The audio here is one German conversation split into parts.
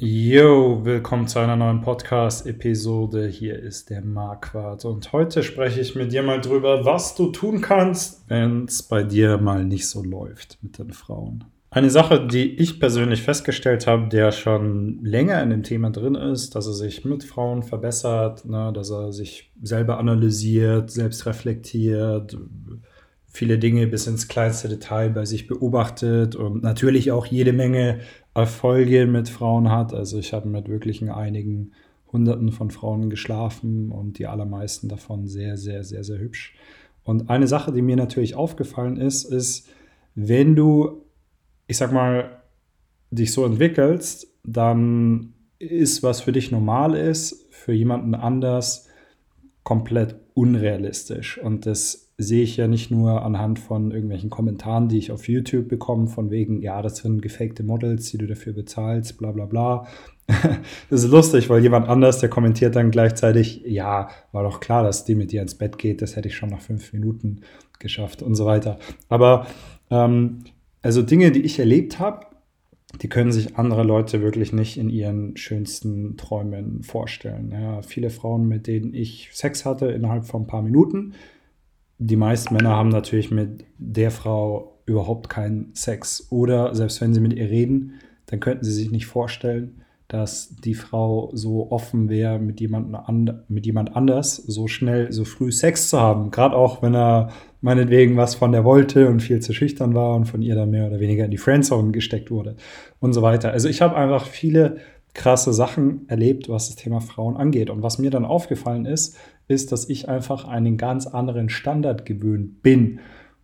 Yo, willkommen zu einer neuen Podcast-Episode. Hier ist der Marquardt und heute spreche ich mit dir mal drüber, was du tun kannst, wenn es bei dir mal nicht so läuft mit den Frauen. Eine Sache, die ich persönlich festgestellt habe, der schon länger in dem Thema drin ist, dass er sich mit Frauen verbessert, ne, dass er sich selber analysiert, selbst reflektiert, viele Dinge bis ins kleinste Detail bei sich beobachtet und natürlich auch jede Menge Erfolge mit Frauen hat. Also ich habe mit wirklichen einigen Hunderten von Frauen geschlafen und die allermeisten davon sehr, sehr, sehr, sehr hübsch. Und eine Sache, die mir natürlich aufgefallen ist, ist, wenn du, ich sag mal, dich so entwickelst, dann ist, was für dich normal ist, für jemanden anders komplett unrealistisch. Und das sehe ich ja nicht nur anhand von irgendwelchen Kommentaren, die ich auf YouTube bekomme, von wegen, ja, das sind gefakte Models, die du dafür bezahlst, bla bla bla. das ist lustig, weil jemand anders, der kommentiert dann gleichzeitig, ja, war doch klar, dass die mit dir ins Bett geht, das hätte ich schon nach fünf Minuten geschafft und so weiter. Aber ähm, also Dinge, die ich erlebt habe, die können sich andere Leute wirklich nicht in ihren schönsten Träumen vorstellen. Ja, viele Frauen, mit denen ich Sex hatte, innerhalb von ein paar Minuten, die meisten Männer haben natürlich mit der Frau überhaupt keinen Sex. Oder selbst wenn sie mit ihr reden, dann könnten sie sich nicht vorstellen, dass die Frau so offen wäre, mit, mit jemand anders so schnell, so früh Sex zu haben. Gerade auch, wenn er meinetwegen was von der wollte und viel zu schüchtern war und von ihr dann mehr oder weniger in die Friendzone gesteckt wurde und so weiter. Also ich habe einfach viele krasse Sachen erlebt, was das Thema Frauen angeht. Und was mir dann aufgefallen ist, ist, dass ich einfach einen ganz anderen Standard gewöhnt bin.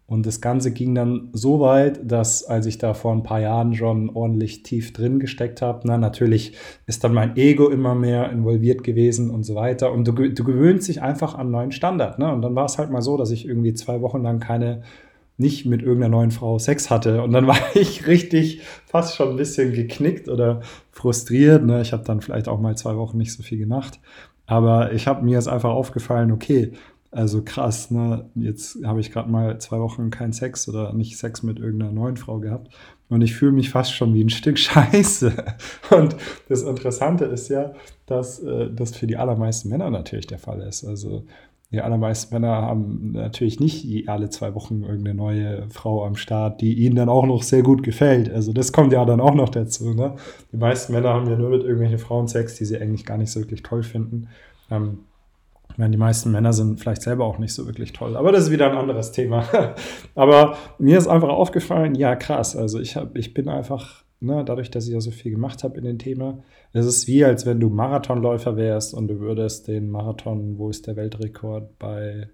Und das Ganze ging dann so weit, dass als ich da vor ein paar Jahren schon ordentlich tief drin gesteckt habe, na, natürlich ist dann mein Ego immer mehr involviert gewesen und so weiter. Und du, du gewöhnst dich einfach an neuen Standard. Ne? Und dann war es halt mal so, dass ich irgendwie zwei Wochen lang keine, nicht mit irgendeiner neuen Frau Sex hatte. Und dann war ich richtig fast schon ein bisschen geknickt oder frustriert. Ne? Ich habe dann vielleicht auch mal zwei Wochen nicht so viel gemacht. Aber ich habe mir jetzt einfach aufgefallen, okay, also krass, ne? Jetzt habe ich gerade mal zwei Wochen keinen Sex oder nicht Sex mit irgendeiner neuen Frau gehabt. Und ich fühle mich fast schon wie ein Stück Scheiße. Und das Interessante ist ja, dass äh, das für die allermeisten Männer natürlich der Fall ist. Also die allermeisten Männer haben natürlich nicht alle zwei Wochen irgendeine neue Frau am Start, die ihnen dann auch noch sehr gut gefällt. Also das kommt ja dann auch noch dazu. Ne? Die meisten Männer haben ja nur mit irgendwelchen Frauen Sex, die sie eigentlich gar nicht so wirklich toll finden. Ähm, ich meine, die meisten Männer sind vielleicht selber auch nicht so wirklich toll, aber das ist wieder ein anderes Thema. aber mir ist einfach aufgefallen, ja krass, also ich, hab, ich bin einfach ne, dadurch, dass ich ja so viel gemacht habe in dem Thema. Es ist wie, als wenn du Marathonläufer wärst und du würdest den Marathon, wo ist der Weltrekord, bei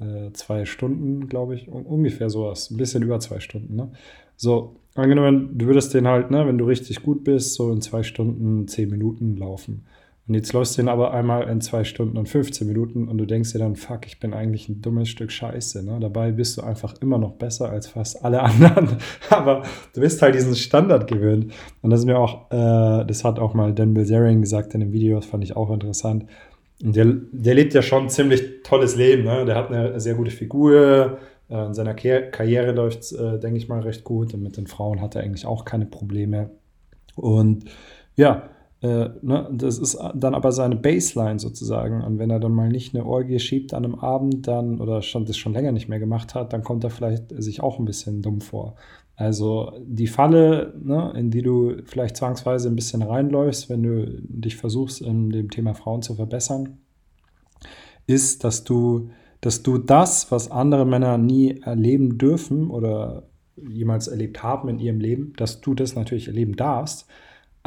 äh, zwei Stunden, glaube ich, ungefähr sowas, ein bisschen über zwei Stunden. Ne? So, angenommen, du würdest den halt, ne, wenn du richtig gut bist, so in zwei Stunden, zehn Minuten laufen. Und jetzt läufst du ihn aber einmal in zwei Stunden und 15 Minuten und du denkst dir dann, fuck, ich bin eigentlich ein dummes Stück Scheiße. Ne? Dabei bist du einfach immer noch besser als fast alle anderen. aber du bist halt diesen Standard gewöhnt. Und das ist mir auch, äh, das hat auch mal Dan Bilzerian gesagt in dem Video, das fand ich auch interessant. Und der, der lebt ja schon ein ziemlich tolles Leben. Ne? Der hat eine sehr gute Figur. Äh, in seiner Karriere läuft es, äh, denke ich mal, recht gut. Und mit den Frauen hat er eigentlich auch keine Probleme. Und ja, äh, ne, das ist dann aber seine Baseline sozusagen. Und wenn er dann mal nicht eine Orgie schiebt an einem Abend, dann oder schon das schon länger nicht mehr gemacht hat, dann kommt er vielleicht sich auch ein bisschen dumm vor. Also die Falle, ne, in die du vielleicht zwangsweise ein bisschen reinläufst, wenn du dich versuchst, in dem Thema Frauen zu verbessern, ist, dass du, dass du das, was andere Männer nie erleben dürfen oder jemals erlebt haben in ihrem Leben, dass du das natürlich erleben darfst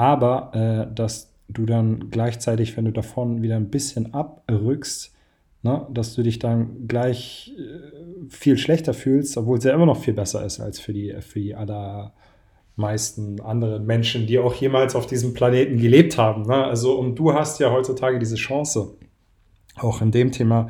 aber äh, dass du dann gleichzeitig, wenn du davon wieder ein bisschen abrückst, ne, dass du dich dann gleich äh, viel schlechter fühlst, obwohl es ja immer noch viel besser ist als für die, für die allermeisten anderen Menschen, die auch jemals auf diesem Planeten gelebt haben. Ne? Also, und du hast ja heutzutage diese Chance, auch in dem Thema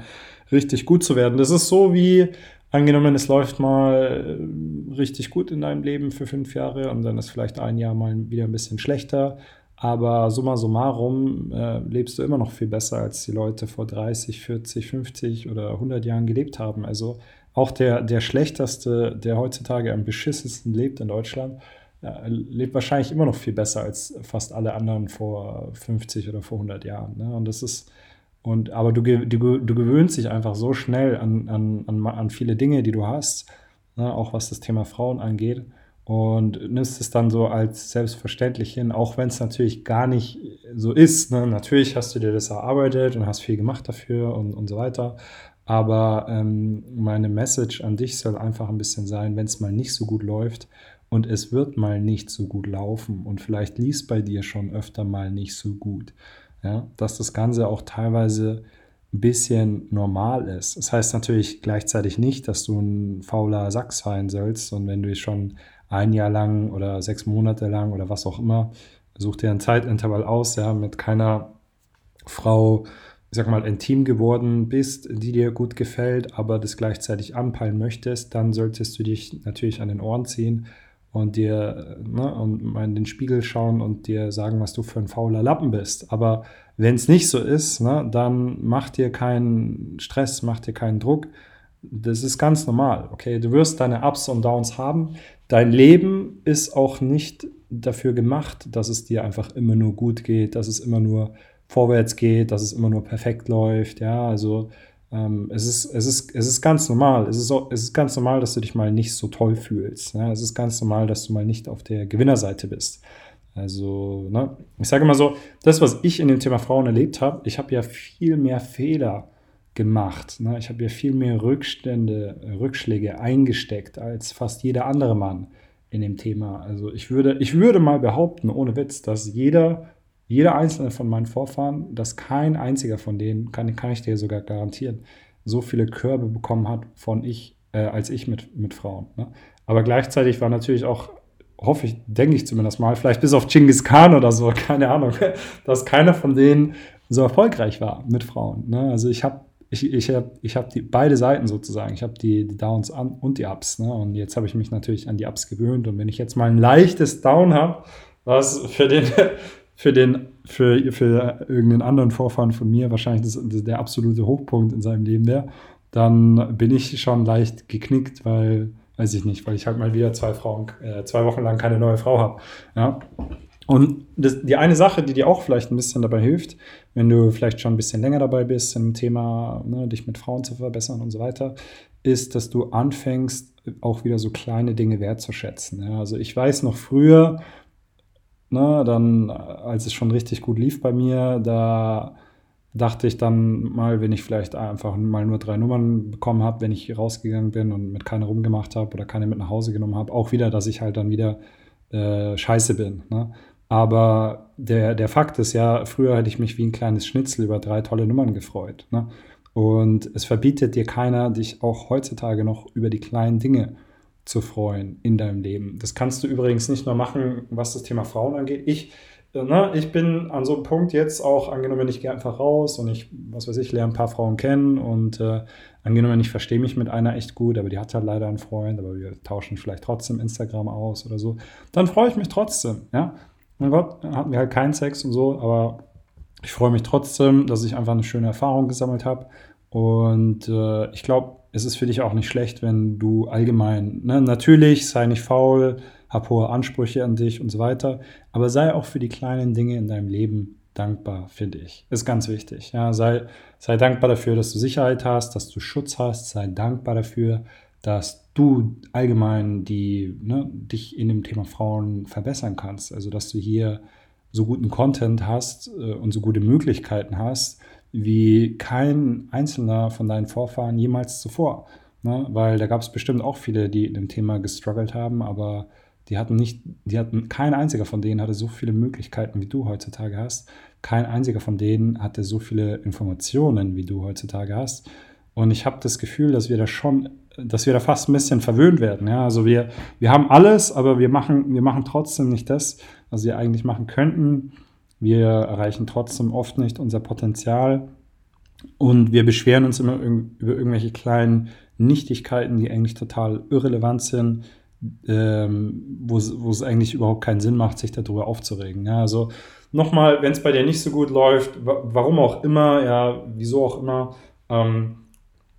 richtig gut zu werden. Das ist so wie, angenommen, es läuft mal äh, richtig gut in deinem Leben für fünf Jahre und dann ist vielleicht ein Jahr mal wieder ein bisschen schlechter. Aber summa summarum äh, lebst du immer noch viel besser, als die Leute vor 30, 40, 50 oder 100 Jahren gelebt haben. Also auch der, der Schlechteste, der heutzutage am beschissensten lebt in Deutschland, ja, lebt wahrscheinlich immer noch viel besser als fast alle anderen vor 50 oder vor 100 Jahren. Ne? Und das ist, und, aber du, du, du gewöhnst dich einfach so schnell an, an, an, an viele Dinge, die du hast, ne? auch was das Thema Frauen angeht und nimmst es dann so als selbstverständlich hin, auch wenn es natürlich gar nicht so ist. Ne? Natürlich hast du dir das erarbeitet und hast viel gemacht dafür und, und so weiter. Aber ähm, meine Message an dich soll einfach ein bisschen sein, wenn es mal nicht so gut läuft und es wird mal nicht so gut laufen und vielleicht liest bei dir schon öfter mal nicht so gut. Ja? Dass das Ganze auch teilweise ein bisschen normal ist. Das heißt natürlich gleichzeitig nicht, dass du ein fauler Sack sein sollst und wenn du schon ein Jahr lang oder sechs Monate lang oder was auch immer, such dir ein Zeitintervall aus, ja, mit keiner Frau, ich sag mal, intim geworden bist, die dir gut gefällt, aber das gleichzeitig anpeilen möchtest, dann solltest du dich natürlich an den Ohren ziehen und dir ne, und mal in den Spiegel schauen und dir sagen, was du für ein fauler Lappen bist. Aber wenn es nicht so ist, ne, dann mach dir keinen Stress, mach dir keinen Druck. Das ist ganz normal, okay? Du wirst deine Ups und Downs haben. Dein Leben ist auch nicht dafür gemacht, dass es dir einfach immer nur gut geht, dass es immer nur vorwärts geht, dass es immer nur perfekt läuft. Ja, also ähm, es, ist, es, ist, es ist ganz normal. Es ist, es ist ganz normal, dass du dich mal nicht so toll fühlst. Ja? Es ist ganz normal, dass du mal nicht auf der Gewinnerseite bist. Also, ne? ich sage immer so, das, was ich in dem Thema Frauen erlebt habe, ich habe ja viel mehr Fehler gemacht. Ne? Ich habe ja viel mehr Rückstände, Rückschläge eingesteckt als fast jeder andere Mann in dem Thema. Also ich würde, ich würde mal behaupten, ohne Witz, dass jeder jeder einzelne von meinen Vorfahren, dass kein einziger von denen, kann, kann ich dir sogar garantieren, so viele Körbe bekommen hat von ich, äh, als ich mit, mit Frauen. Ne? Aber gleichzeitig war natürlich auch, hoffe ich, denke ich zumindest mal, vielleicht bis auf Genghis Khan oder so, keine Ahnung, dass keiner von denen so erfolgreich war mit Frauen. Ne? Also ich habe ich, ich habe ich hab die beide Seiten sozusagen. Ich habe die, die Downs an und die Ups. Ne? Und jetzt habe ich mich natürlich an die Ups gewöhnt. Und wenn ich jetzt mal ein leichtes Down habe, was für den, für den, für, für irgendeinen anderen Vorfahren von mir wahrscheinlich das, das der absolute Hochpunkt in seinem Leben wäre, dann bin ich schon leicht geknickt, weil, weiß ich nicht, weil ich halt mal wieder zwei Frauen, äh, zwei Wochen lang keine neue Frau habe. Ja. Und das, die eine Sache, die dir auch vielleicht ein bisschen dabei hilft, wenn du vielleicht schon ein bisschen länger dabei bist im Thema, ne, dich mit Frauen zu verbessern und so weiter, ist, dass du anfängst, auch wieder so kleine Dinge wertzuschätzen. Ja. Also ich weiß noch früher, Ne, dann, als es schon richtig gut lief bei mir, da dachte ich dann mal, wenn ich vielleicht einfach mal nur drei Nummern bekommen habe, wenn ich rausgegangen bin und mit keiner rumgemacht habe oder keine mit nach Hause genommen habe, auch wieder, dass ich halt dann wieder äh, scheiße bin. Ne? Aber der, der Fakt ist ja, früher hätte ich mich wie ein kleines Schnitzel über drei tolle Nummern gefreut. Ne? Und es verbietet dir keiner, dich auch heutzutage noch über die kleinen Dinge zu freuen in deinem Leben. Das kannst du übrigens nicht nur machen, was das Thema Frauen angeht. Ich, äh, ne, ich bin an so einem Punkt jetzt auch, angenommen, ich gehe einfach raus und ich, was weiß ich, lerne ein paar Frauen kennen und äh, angenommen, ich verstehe mich mit einer echt gut, aber die hat halt leider einen Freund, aber wir tauschen vielleicht trotzdem Instagram aus oder so, dann freue ich mich trotzdem, ja. Mein Gott, hatten wir halt keinen Sex und so, aber ich freue mich trotzdem, dass ich einfach eine schöne Erfahrung gesammelt habe und äh, ich glaube, es ist für dich auch nicht schlecht, wenn du allgemein, ne, natürlich, sei nicht faul, hab hohe Ansprüche an dich und so weiter, aber sei auch für die kleinen Dinge in deinem Leben dankbar, finde ich. Ist ganz wichtig. Ja, sei, sei dankbar dafür, dass du Sicherheit hast, dass du Schutz hast, sei dankbar dafür, dass du allgemein die, ne, dich in dem Thema Frauen verbessern kannst. Also, dass du hier so guten Content hast äh, und so gute Möglichkeiten hast, wie kein einzelner von deinen Vorfahren jemals zuvor. Ne? Weil da gab es bestimmt auch viele, die in dem Thema gestruggelt haben, aber die hatten nicht, die hatten, kein einziger von denen hatte so viele Möglichkeiten, wie du heutzutage hast. Kein einziger von denen hatte so viele Informationen, wie du heutzutage hast. Und ich habe das Gefühl, dass wir da schon, dass wir da fast ein bisschen verwöhnt werden. Ja? Also wir, wir haben alles, aber wir machen, wir machen trotzdem nicht das, was wir eigentlich machen könnten. Wir erreichen trotzdem oft nicht unser Potenzial und wir beschweren uns immer über irgendwelche kleinen Nichtigkeiten, die eigentlich total irrelevant sind, ähm, wo, es eigentlich überhaupt keinen Sinn macht, sich darüber aufzuregen. Ja, also nochmal, wenn es bei dir nicht so gut läuft, warum auch immer, ja, wieso auch immer, ähm,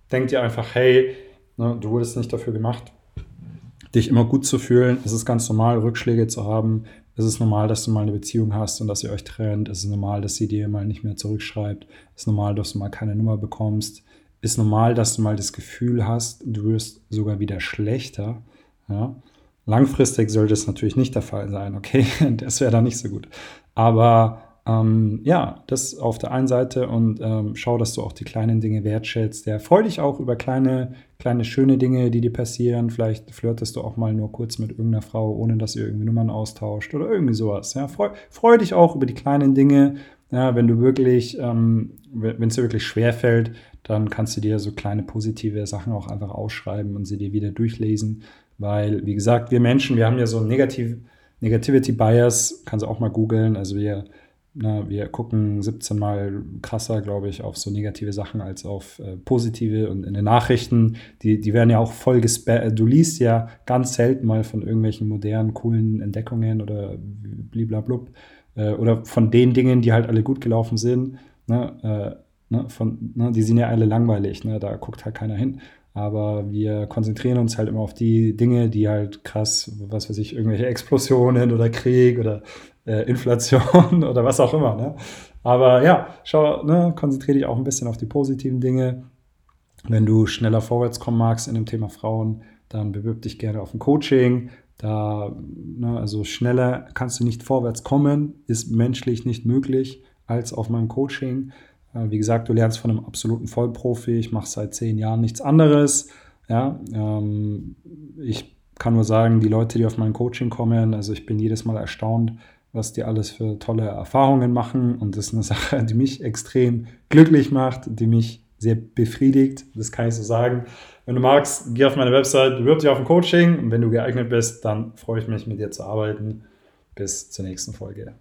denk dir einfach, hey, ne, du wurdest nicht dafür gemacht, dich immer gut zu fühlen. Es ist ganz normal, Rückschläge zu haben. Es ist normal, dass du mal eine Beziehung hast und dass ihr euch trennt. Es ist normal, dass sie dir mal nicht mehr zurückschreibt. Es ist normal, dass du mal keine Nummer bekommst. Es ist normal, dass du mal das Gefühl hast, du wirst sogar wieder schlechter. Ja? Langfristig sollte es natürlich nicht der Fall sein, okay? Das wäre dann nicht so gut. Aber ähm, ja, das auf der einen Seite und ähm, schau, dass du auch die kleinen Dinge wertschätzt. Ja, freu dich auch über kleine, kleine schöne Dinge, die dir passieren. Vielleicht flirtest du auch mal nur kurz mit irgendeiner Frau, ohne dass ihr irgendwie Nummern austauscht oder irgendwie sowas. Ja, freu, freu dich auch über die kleinen Dinge. Ja, wenn du wirklich, ähm, wenn es dir wirklich schwer fällt, dann kannst du dir so kleine positive Sachen auch einfach ausschreiben und sie dir wieder durchlesen. Weil, wie gesagt, wir Menschen, wir haben ja so ein Negativ Negativity Bias, kannst du auch mal googeln. Also wir na, wir gucken 17 Mal krasser, glaube ich, auf so negative Sachen als auf äh, positive. Und in den Nachrichten, die, die werden ja auch voll gespammt. Äh, du liest ja ganz selten mal von irgendwelchen modernen, coolen Entdeckungen oder bliblablub. Äh, oder von den Dingen, die halt alle gut gelaufen sind. Ne, äh, ne, von, ne, die sind ja alle langweilig. Ne, da guckt halt keiner hin. Aber wir konzentrieren uns halt immer auf die Dinge, die halt krass, was weiß ich, irgendwelche Explosionen oder Krieg oder äh, Inflation oder was auch immer. Ne? Aber ja, schau, ne, konzentriere dich auch ein bisschen auf die positiven Dinge. Wenn du schneller vorwärts kommen magst in dem Thema Frauen, dann bewirb dich gerne auf ein Coaching. Da, ne, also schneller kannst du nicht vorwärts kommen, ist menschlich nicht möglich als auf meinem Coaching. Äh, wie gesagt, du lernst von einem absoluten Vollprofi. Ich mache seit zehn Jahren nichts anderes. Ja, ähm, ich kann nur sagen, die Leute, die auf mein Coaching kommen, also ich bin jedes Mal erstaunt, was die alles für tolle Erfahrungen machen. Und das ist eine Sache, die mich extrem glücklich macht, die mich sehr befriedigt. Das kann ich so sagen. Wenn du magst, geh auf meine Website, bewirb dich auf ein Coaching. Und wenn du geeignet bist, dann freue ich mich, mit dir zu arbeiten. Bis zur nächsten Folge.